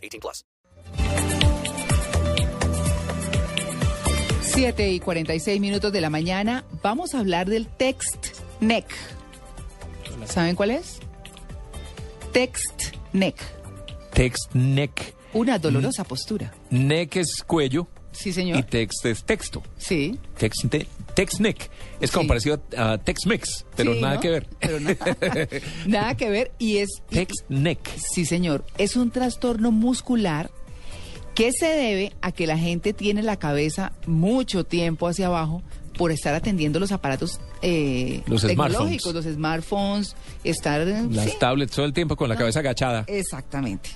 18 plus. 7 y 46 minutos de la mañana. Vamos a hablar del text neck. ¿Saben cuál es? Text neck. Text neck. Una dolorosa postura. Neck es cuello Sí, y señor. text es texto. Sí. Text, te- text neck. Es como Sí. parecido a text mix, pero Sí, nada ¿no? que ver. Pero nada que ver. Y es. neck. Sí, señor. Es un trastorno muscular que se debe a que la gente tiene la cabeza mucho tiempo hacia abajo por estar atendiendo los aparatos eh, Los tecnológicos, smartphones. los smartphones, estar... Las sí, tablets todo el tiempo con la cabeza agachada. Exactamente.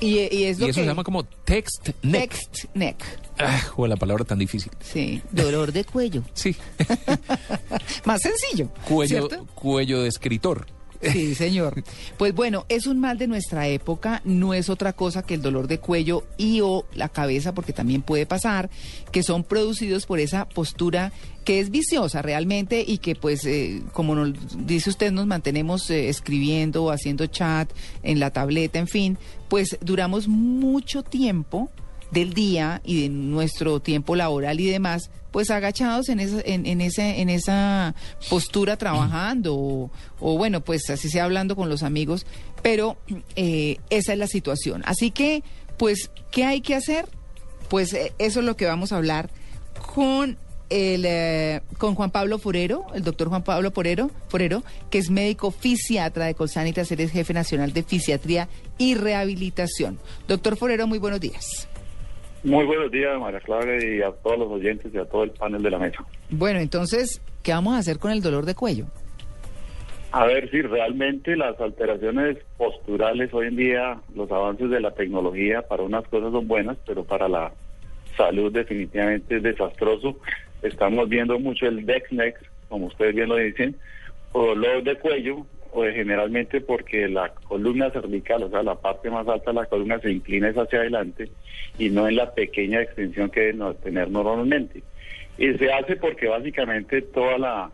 Y, y es Y lo eso que... se llama como text neck. Text neck. Ah, o la palabra tan difícil. Sí, dolor de cuello. Sí. Más sencillo. cuello, ¿cierto? cuello de escritor. Sí, señor. Pues bueno, es un mal de nuestra época, no es otra cosa que el dolor de cuello y o la cabeza, porque también puede pasar, que son producidos por esa postura que es viciosa realmente y que pues, eh, como nos dice usted, nos mantenemos eh, escribiendo, haciendo chat en la tableta, en fin, pues duramos mucho tiempo del día y de nuestro tiempo laboral y demás, pues agachados en esa, en, en en esa postura trabajando o, o, bueno, pues así sea hablando con los amigos, pero eh, esa es la situación. Así que, pues, ¿qué hay que hacer? Pues eh, eso es lo que vamos a hablar con el eh, con Juan Pablo Forero, el doctor Juan Pablo Forero, Forero, que es médico fisiatra de Colsanitas, eres jefe nacional de fisiatría y rehabilitación. Doctor Forero, muy buenos días. Muy buenos días, María Clara, y a todos los oyentes y a todo el panel de la mesa. Bueno, entonces, ¿qué vamos a hacer con el dolor de cuello? A ver si realmente las alteraciones posturales hoy en día, los avances de la tecnología para unas cosas son buenas, pero para la salud definitivamente es desastroso. Estamos viendo mucho el neck, como ustedes bien lo dicen, dolor de cuello, de generalmente porque la columna cervical, o sea, la parte más alta de la columna se inclina es hacia adelante y no en la pequeña extensión que debe tener normalmente. Y se hace porque básicamente toda la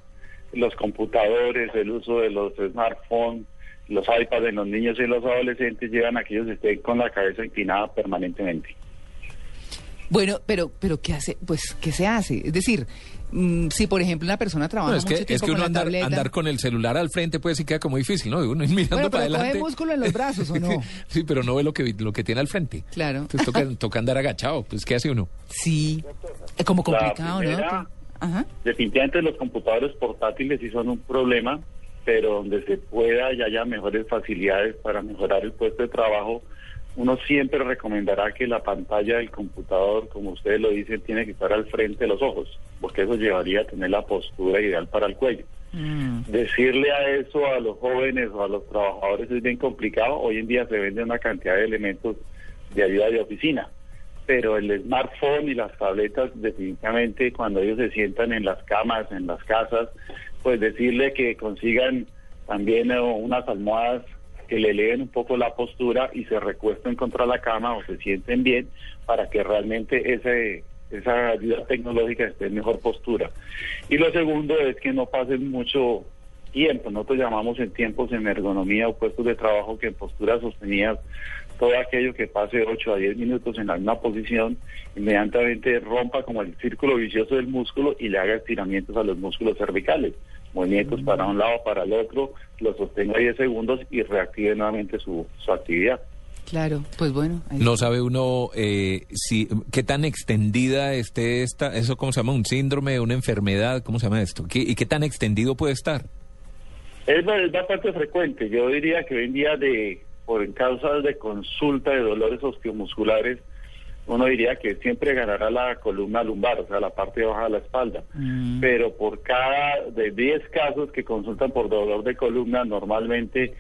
los computadores, el uso de los smartphones, los iPads de los niños y los adolescentes llevan a que ellos estén con la cabeza inclinada permanentemente. Bueno, pero, pero ¿qué hace? Pues, ¿qué se hace? Es decir, si por ejemplo una persona trabaja No, es mucho que, tiempo es que con uno la andar, con el celular al frente puede sí queda como difícil, ¿no? Uno ir mirando Bueno, para coge adelante. músculo en los brazos, ¿o no? sí, pero no ve lo que, lo que tiene al frente. Claro. Entonces toca, toca andar agachado. Pues, ¿qué hace uno? Sí, es como complicado, primera- ¿no? Ajá. Definitivamente los computadores portátiles sí son un problema, pero donde se pueda y haya mejores facilidades para mejorar el puesto de trabajo, uno siempre recomendará que la pantalla del computador, como ustedes lo dicen, tiene que estar al frente de los ojos, porque eso llevaría a tener la postura ideal para el cuello. Mm. Decirle a eso a los jóvenes o a los trabajadores es bien complicado. Hoy en día se vende una cantidad de elementos de ayuda de oficina, pero el smartphone y las tabletas definitivamente cuando ellos se sientan en las camas, en las casas, pues decirle que consigan también eh, unas almohadas que le eleven un poco la postura y se recuesten contra la cama o se sienten bien para que realmente ese esa ayuda tecnológica esté en mejor postura. Y lo segundo es que no pasen mucho tiempo, nosotros llamamos en tiempos en ergonomía o puestos de trabajo que en posturas sostenidas todo aquello que pase 8 a 10 minutos en la misma posición, inmediatamente rompa como el círculo vicioso del músculo y le haga estiramientos a los músculos cervicales, movimientos para un lado, para el otro, lo sostenga 10 segundos y reactive nuevamente su, su actividad. Claro, pues bueno. ahí No sabe uno eh, si qué tan extendida esté esta, eso cómo se llama, un síndrome, una enfermedad, ¿cómo se llama esto? ¿Qué- ¿Y qué tan extendido puede estar? Es, es bastante frecuente. Yo diría que hoy en día, de, por en causas de consulta de dolores osteomusculares, uno diría que siempre ganará la columna lumbar, o sea, la parte baja de la espalda. Mm. Pero por cada de 10 casos que consultan por dolor de columna, normalmente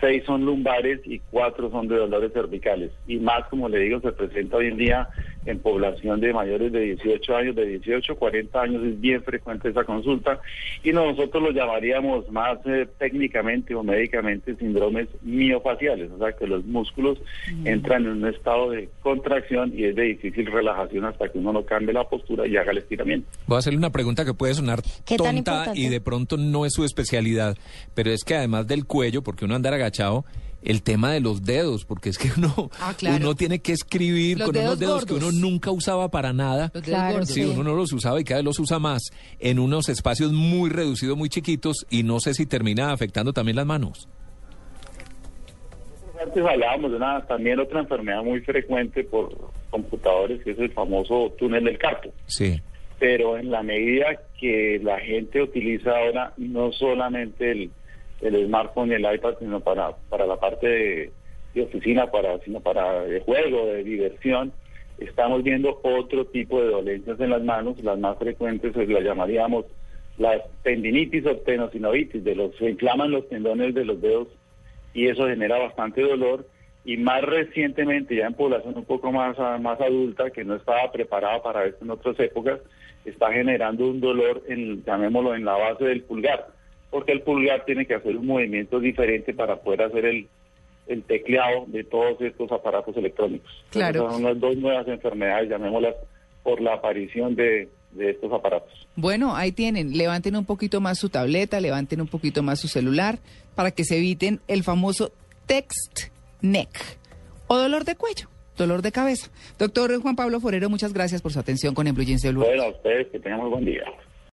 seis son lumbares y cuatro son de dolores cervicales. Y más, como le digo, se presenta hoy en día en población de mayores de 18 años, de 18 a 40 años, es bien frecuente esa consulta. Y nosotros lo llamaríamos más eh, técnicamente o médicamente síndromes miofaciales, o sea que los músculos entran en un estado de contracción y es de difícil relajación hasta que uno no cambie la postura y haga el estiramiento. Voy a hacerle una pregunta que puede sonar ¿Qué tan tonta y de pronto no es su especialidad, pero es que además del cuello, porque uno andar agachado, el tema de los dedos, porque es que uno, Ah, claro. uno tiene que escribir Los con unos dedos que uno nunca usaba para nada. Claro, Sí. uno no los usaba y cada vez los usa más en unos espacios muy reducidos, muy chiquitos y no sé si termina afectando también las manos. Antes hablábamos de una, también otra enfermedad muy frecuente por computadores, que es el famoso túnel del carpo. Sí. Pero en la medida que la gente utiliza ahora no solamente el, el smartphone y el iPad, sino para, para la parte de, oficina, para, sino para de juego, de diversión, estamos viendo otro tipo de dolencias en las manos. Las más frecuentes pues, las llamaríamos las tendinitis o tenosinovitis, de los, se inflaman los tendones de los dedos y eso genera bastante dolor. Y más recientemente, ya en población un poco más, más adulta, que no estaba preparada para esto en otras épocas, está generando un dolor, en, llamémoslo, en la base del pulgar, porque el pulgar tiene que hacer un movimiento diferente para poder hacer el, el tecleado de todos estos aparatos electrónicos. Claro. son las dos nuevas enfermedades, llamémoslas, por la aparición de, de estos aparatos. Bueno, ahí tienen. Levanten un poquito más su tableta, levanten un poquito más su celular para que se eviten el famoso text neck o dolor de cuello, dolor de cabeza. Doctor Juan Pablo Forero, muchas gracias por su atención con el Blue Jeans de Blue. Bueno, a ustedes que tengan muy buen día.